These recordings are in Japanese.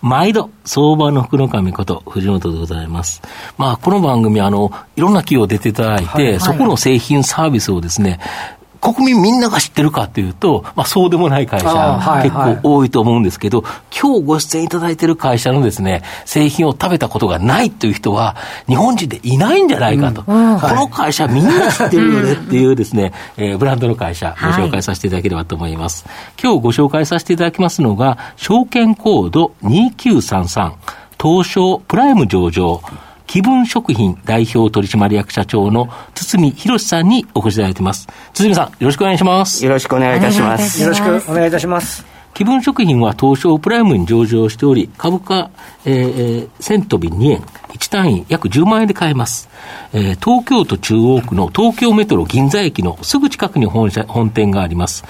毎度、相場の福の神こと、藤本でございます。まあ、この番組、あの、いろんな企業出ていただいて、はいはい、そこの製品サービスをですね、国民みんなが知ってるかというと、まあ、そうでもない会社、結構多いと思うんですけど、今日ご出演いただいている会社のですね、製品を食べたことがないという人は、日本人でいないんじゃないかと。うんうん、この会社みんな知ってるよねっていうですね、えー、ブランドの会社、ご紹介させていただければと思います。はい、今日ご紹介させていただきますのが、証券コード2933、東証プライム上場、気分食品代表取締役社長の堤博さんにお越しいただいています。堤さん、よろしくお願いします。よろしくお願いいたします。よろしくお願いいたします。気分食品は東証プライムに上場しており、株価、えー、1000飛び2円、1単位約10万円で買えます。えー、東京都中央区の東京メトロ銀座駅のすぐ近くに本社本店があります。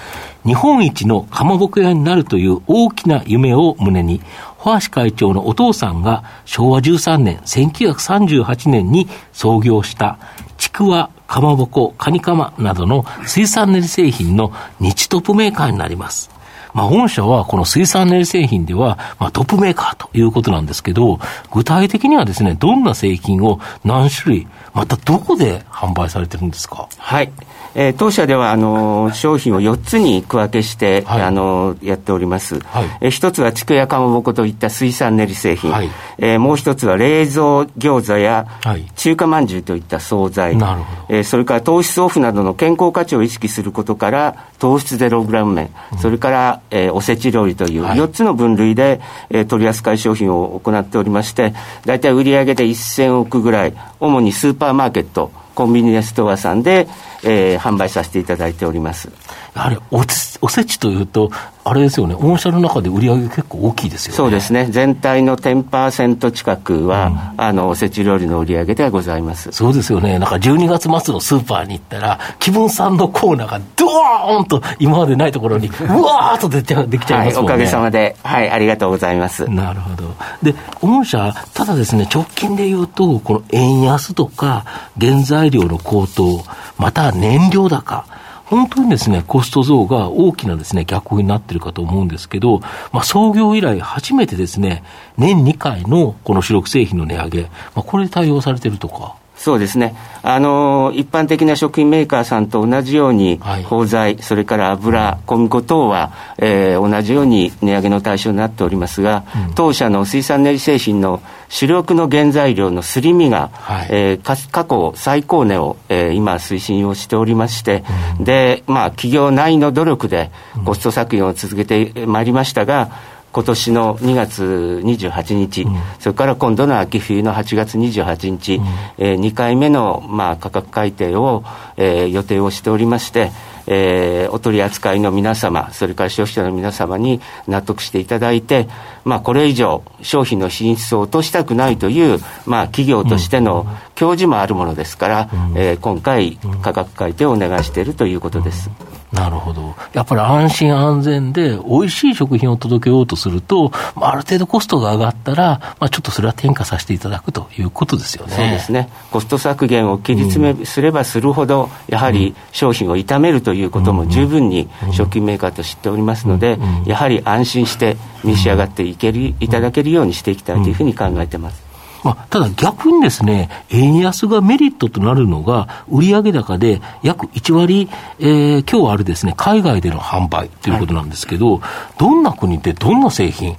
日本一のかまぼこ屋になるという大きな夢を胸に、ファーシ会長のお父さんが昭和13年、1938年に創業したちくわ、かまぼこ、かにかまなどの水産練り製品の日トップメーカーになります。まあ、御社はこの水産練製品では、まあ、トップメーカーということなんですけど、具体的にはですね、どんな製品を何種類、またどこで販売されてるんですか？はい。えー、当社ではあの商品を4つに区分けして、はい、あのやっております、はい、えー、一つはちくやかまぼこといった水産練り製品、はい、えー、もう一つは冷蔵餃子や中華まんじゅうといった惣菜、なるほど。えー、それから糖質オフなどの健康価値を意識することから糖質ゼログラム麺、うん、それから、えー、おせち料理という4つの分類で、えー、取り扱い商品を行っておりまして大体売上で1000億ぐらい主にスーパーマーケットコンビニエンスストアさんで、えー、販売させていただいております。やはりおおせちというと、あれですよね、御社の中で売り上げ結構大きいですよね。そうですね。全体の10%近くは、うん、あの、おせち料理の売り上げではございます。そうですよね。なんか12月末のスーパーに行ったら、気分さんのコーナーがドーンと今までないところに、うわーっと出てできちゃいますもんね、はい。おかげさまで、はい、ありがとうございます。なるほど。で、御社、ただですね、直近で言うと、この円安とか、原材料の高騰、また燃料高、本当にですね、コスト増が大きなですね、逆風になってるかと思うんですけど、まあ、創業以来初めてですね、年2回のこの主力製品の値上げ、まあ、これで対応されてるとか。そうですね。あの、一般的な食品メーカーさんと同じように、はい、包材、それから油、小麦粉等は、えー、同じように値上げの対象になっておりますが、うん、当社の水産練り製品の主力の原材料のすり身が、はい、えー、過去最高値を、えー、今推進をしておりまして、うん、で、まあ、企業内の努力でコスト削減を続けてまいりましたが、今年の2月28日、うん、それから今度の秋冬の8月28日、うん、えー、2回目の、まあ、価格改定を、えー、予定をしておりまして、えー、お取り扱いの皆様、それから消費者の皆様に納得していただいて、まあ、これ以上、商品の品質を落としたくないという、まあ、企業としての教示もあるものですから、うん、えー、今回、価格改定をお願いしているということです。なるほど。やっぱり安心安全で美味しい食品を届けようとすると、まあ、ある程度コストが上がったら、まあ、ちょっとそれは転嫁させていただくということですよね。そうですね。コスト削減を切り詰めすればするほど、やはり商品を傷めるということも十分に食品メーカーと知っておりますので、やはり安心して召し上がっていける、いただけるようにしていきたいというふうに考えてます。まあ、ただ逆にですね、円安がメリットとなるのが、売上高で約1割、えー、今日あるですね、海外での販売ということなんですけど、はい、どんな国でどんな製品、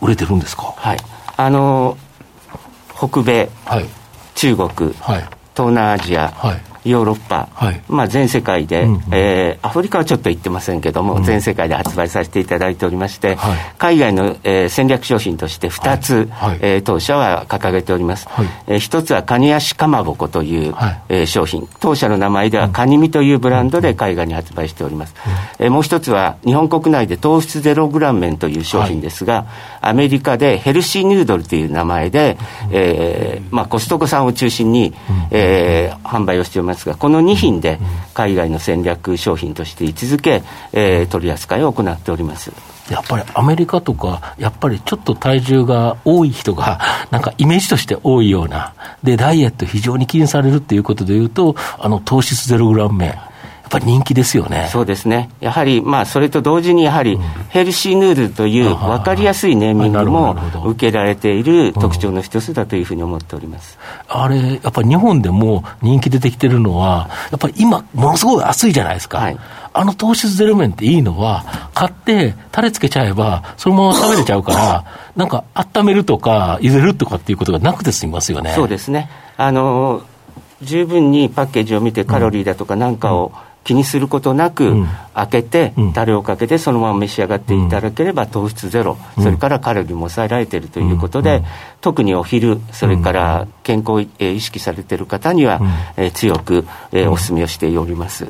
売れてるんですか？はい。あの、北米、はい、中国、はい、東南アジア、はいヨーロッパ、はい、まあ、全世界で、うんうん、えー、アフリカはちょっと行ってませんけども、うん、全世界で発売させていただいておりまして、はい、海外の、えー、戦略商品として2つ、はい、えー、当社は掲げております、はい。えー、1つはカニ足かまぼこという、はい、えー、商品。当社の名前ではカニミというブランドで海外に発売しております、うん、えー、もう1つは日本国内で糖質ゼログラム麺という商品ですが、アメリカでヘルシーヌードルという名前で、えーまあ、コストコさんを中心に、えー、販売をしておりますが、この2品で海外の戦略商品として位置づけ、えー、取り扱いを行っております。やっぱりアメリカとか、やっぱりちょっと体重が多い人が、なんかイメージとして多いような、で、ダイエット非常に気にされるっていうことでいうと、あの、糖質ゼログラム麺。やっぱり人気ですよね。そうですね。やはり、まあ、それと同時に、やはり、ヘルシーヌードルという分かりやすいネーミングも受けられている特徴の一つだというふうに思っております。あれ、やっぱり日本でも人気出てきてるのは、やっぱり今、ものすごい暑いじゃないですか。はいあの糖質ゼロ麺っていいのは、買って、タレつけちゃえば、そのまま食べれちゃうから、なんか、温めるとか、茹でるとかっていうことがなくて済みますよね。そうですね。あの、十分にパッケージを見て、カロリーだとかなんかを、気にすることなく、開けて、タレをかけて、そのまま召し上がっていただければ、糖質ゼロ、それからカロリーも抑えられているということで、特にお昼、それから健康を意識されている方には、強くお勧めをしております。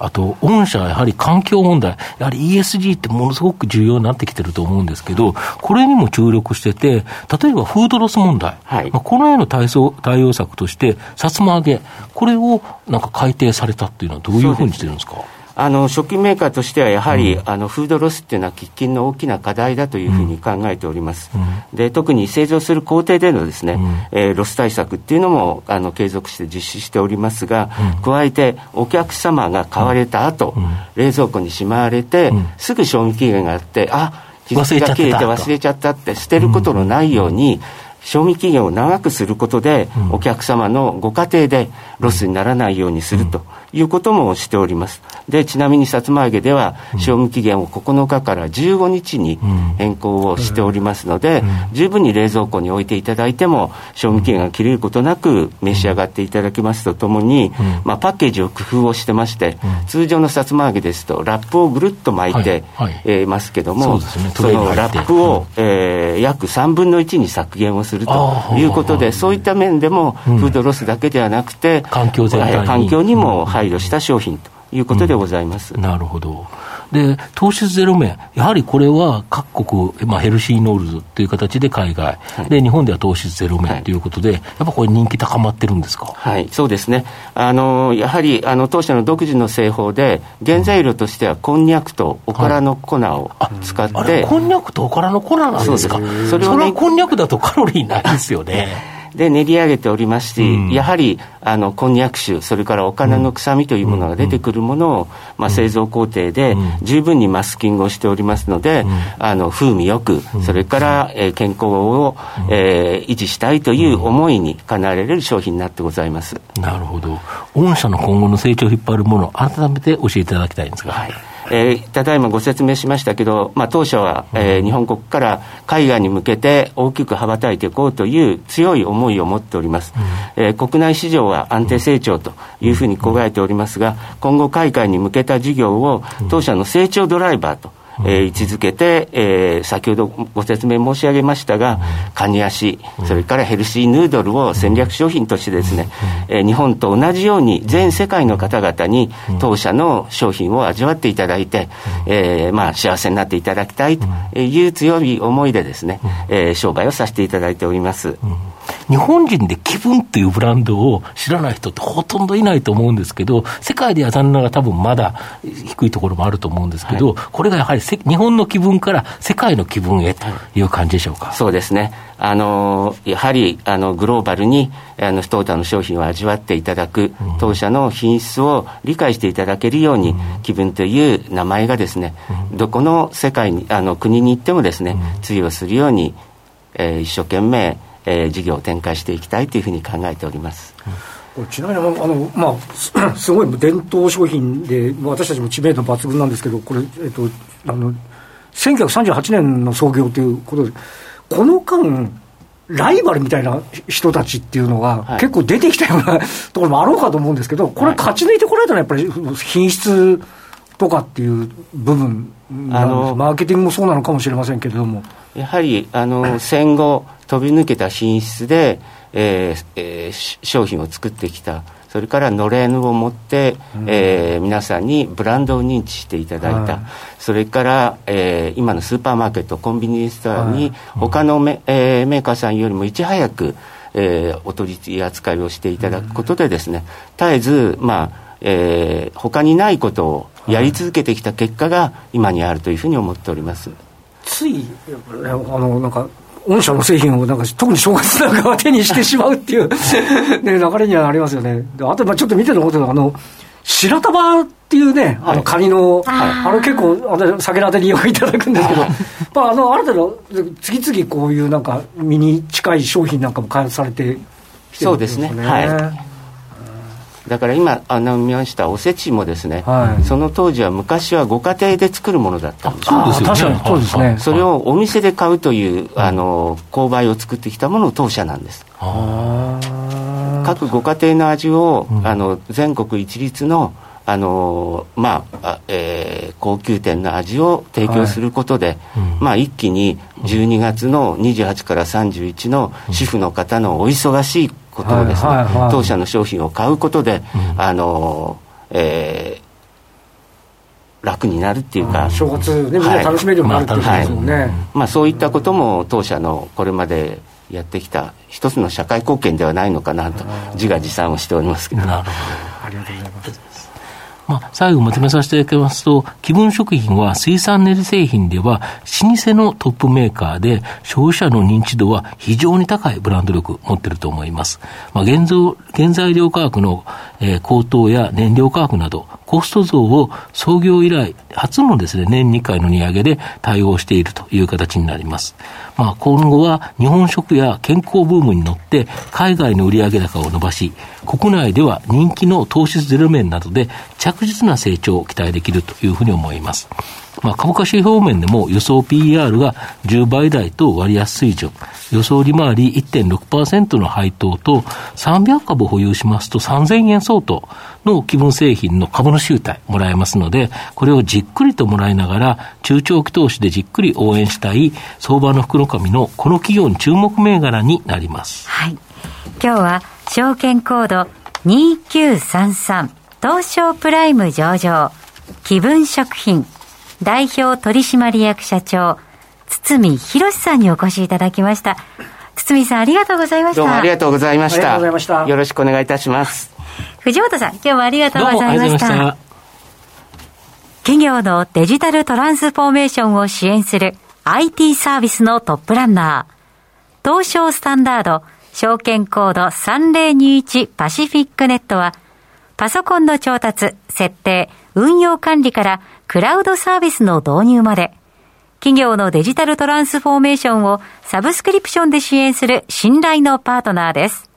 あと、御社はやはり環境問題、やはり ESG ってものすごく重要になってきてると思うんですけど、これにも注力してて、例えばフードロス問題、はい、まあ、このへの対対応策として、さつま揚げ、これをなんか改定されたっていうのは、どういうふうにしてるんですか？あの食品メーカーとしてはやはり、うん、あのフードロスっていうのは喫緊の大きな課題だというふうに考えております、うん、で特に製造する工程でのですね、うん、えー、ロス対策っていうのもあの継続して実施しておりますが、加えてお客様が買われた後、冷蔵庫にしまわれて、すぐ賞味期限があってあ日付が切れて忘れちゃったって捨てることのないように、賞味期限を長くすることで、お客様のご家庭でロスにならないようにするということもしております。で、ちなみにさつま揚げでは、賞味期限を9日から15日に変更をしておりますので、十分に冷蔵庫に置いていただいても、賞味期限が切れることなく召し上がっていただきますとともに、まあ、パッケージを工夫をしてまして、通常のさつま揚げですと、ラップをぐるっと巻いて、えますけども、そのラップを、えー、約3分の1に削減をするということで、そういった面でも、フードロスだけではなくて、環境全体に環境にも配慮した商品ということでございます。うん、なるほど。で、糖質ゼロ麺、やはりこれは各国、まあ、ヘルシーノールズという形で海外、はい、で、日本では糖質ゼロ麺とい。うことで、はい、やっぱこれ人気高まってるんですか？はい、そうですね。あの、やはり、あの、当社の独自の製法で、原材料としてはこんにゃくとおからの粉を使って、はい、こんにゃくとおからの粉なんですか？それは、ね、れはこんにゃくだとカロリーないですよね。で練り上げておりますし、うん、やはりあのこんにゃく種、それからお金の臭みというものが出てくるものを、まあ、製造工程で十分にマスキングをしておりますので、あの風味よく、それから、えー、健康を、えー、維持したいという思いにかなわれる商品になってございます。なるほど、御社の今後の成長を引っ張るもの、改めて教えていただきたいんですが。はいえー、ただいまご説明しましたけど、まあ、当初は、えー、日本国から海外に向けて大きく羽ばたいていこうという強い思いを持っております、うん、えー、国内市場は安定成長というふうに考えておりますが今後海外に向けた事業を当社の成長ドライバーとえー、位置づけて、えー、先ほどご説明申し上げましたが、カニ足、それからヘルシーヌードルを戦略商品としてですね、えー、日本と同じように全世界の方々に当社の商品を味わっていただいて、えー、まあ幸せになっていただきたいという強い思いでですね、えー、商売をさせていただいております。日本人で気分っていうブランドを知らない人ってほとんどいないと思うんですけど、世界では残念ながら多分まだ低いところもあると思うんですけど、はい、これがやはり日本の気分から世界の気分へという感じでしょうか？そうですね。あの、やはり、あの、グローバルに、あの、トータの商品を味わっていただく、うん、当社の品質を理解していただけるように、うん、気分という名前がですね、うん、どこの世界に、あの、国に行ってもですね、通用するように、えー、一生懸命、えー、事業を展開していきたいというふうに考えております。ちなみにあの、まあ、す ごい伝統商品で、私たちも知名度抜群なんですけど、これ、えっと、あの1938年の創業ということで、この間、ライバルみたいな人たちっていうのが、結構出てきたような ところもあろうかと思うんですけど、これ、勝ち抜いてこられたのは、やっぱり品質とかっていう部分あのマーケティングもそうなのかもしれませんけれども。やはりあの戦後飛び抜けた品質で、えーえー、商品を作ってきた。それからのれんを持って、うん、えー、皆さんにブランドを認知していただいた、はい、それから、えー、今のスーパーマーケットコンビニエンスストアに、他のメ,、えー、メーカーさんよりもいち早く、えー、お取り扱いをしていただくことでですね、絶えず、まあえー、他にないことをやり続けてきた結果が今にあるというふうに思っております。ついあのなんか御社の製品をなんか特に正月なんかは手にしてしまうっていう ね、流れにはなりますよね。あと、まあちょっと見てることあの、白玉っていうね、あのカニの、はい、あれ結構、あ酒のあてによくいただくんですけど、まあ、あの、ある程度、次々こういうなんか、身に近い商品なんかも開発されてきてるんですね。そうですね。はい。だから今あの見ましたおせちもですね、はい、その当時は昔はご家庭で作るものだったんですそうですよ、ね、確かにそうですね。それをお店で買うというあの購買を作ってきたものを当社なんです。各ご家庭の味を、うん、あの全国一律のあのまあえー、高級店の味を提供することで、はい。うん、まあ、一気に12月の28から31の主婦の方のお忙しいことをですね、はいはいはい、当社の商品を買うことで、うん、あのえー、楽になるっていうか、正月ね、みんな楽しめるようになるっていうことですもんね、はい。まあ、そういったことも当社のこれまでやってきた一つの社会貢献ではないのかなと自画自賛をしておりますけど。なるほど。ありがとうございますまあ、最後まとめさせていただきますと、気分食品は水産練り製品では、老舗のトップメーカーで、消費者の認知度は非常に高いブランド力持っていると思います。まあ、現像原材料価格の、えー、高騰や燃料価格など、コスト増を創業以来、初のですね、年2回の値上げで対応しているという形になります。まあ、今後は日本食や健康ブームに乗って海外の売上高を伸ばし、国内では人気の糖質ゼロ麺などで着実な成長を期待できるというふうに思います。まあ、株価指標面でも予想 PR が10倍台と割安水準、予想利回り1.6%の配当と300株保有しますと3000円相当の気分製品の株の集体もらえますので、これをじっくりともらいながら中長期投資でじっくり応援したい相場の福の神のこの企業に注目銘柄になります。はい。今日は証券コード2933東証プライム上場気分食品代表取締役社長、堤博さんにお越しいただきました。堤さんありがとうございました。どうもありがとうございました。ありがとうございました。よろしくお願いいたします。藤本さん、今日もありがとうございました。した企業のデジタルトランスフォーメーションを支援する IT サービスのトップランナー、東証スタンダード、証券コード3021パシフィックネットは、パソコンの調達、設定、運用管理からクラウドサービスの導入まで、企業のデジタルトランスフォーメーションをサブスクリプションで支援する信頼のパートナーです。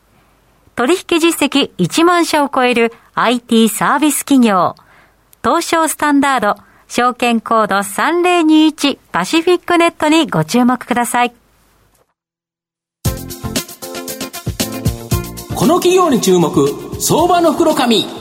取引実績1万社を超える IT サービス企業、東証スタンダード、証券コード3021パシフィックネットにご注目ください。この企業に注目、相場の袋紙。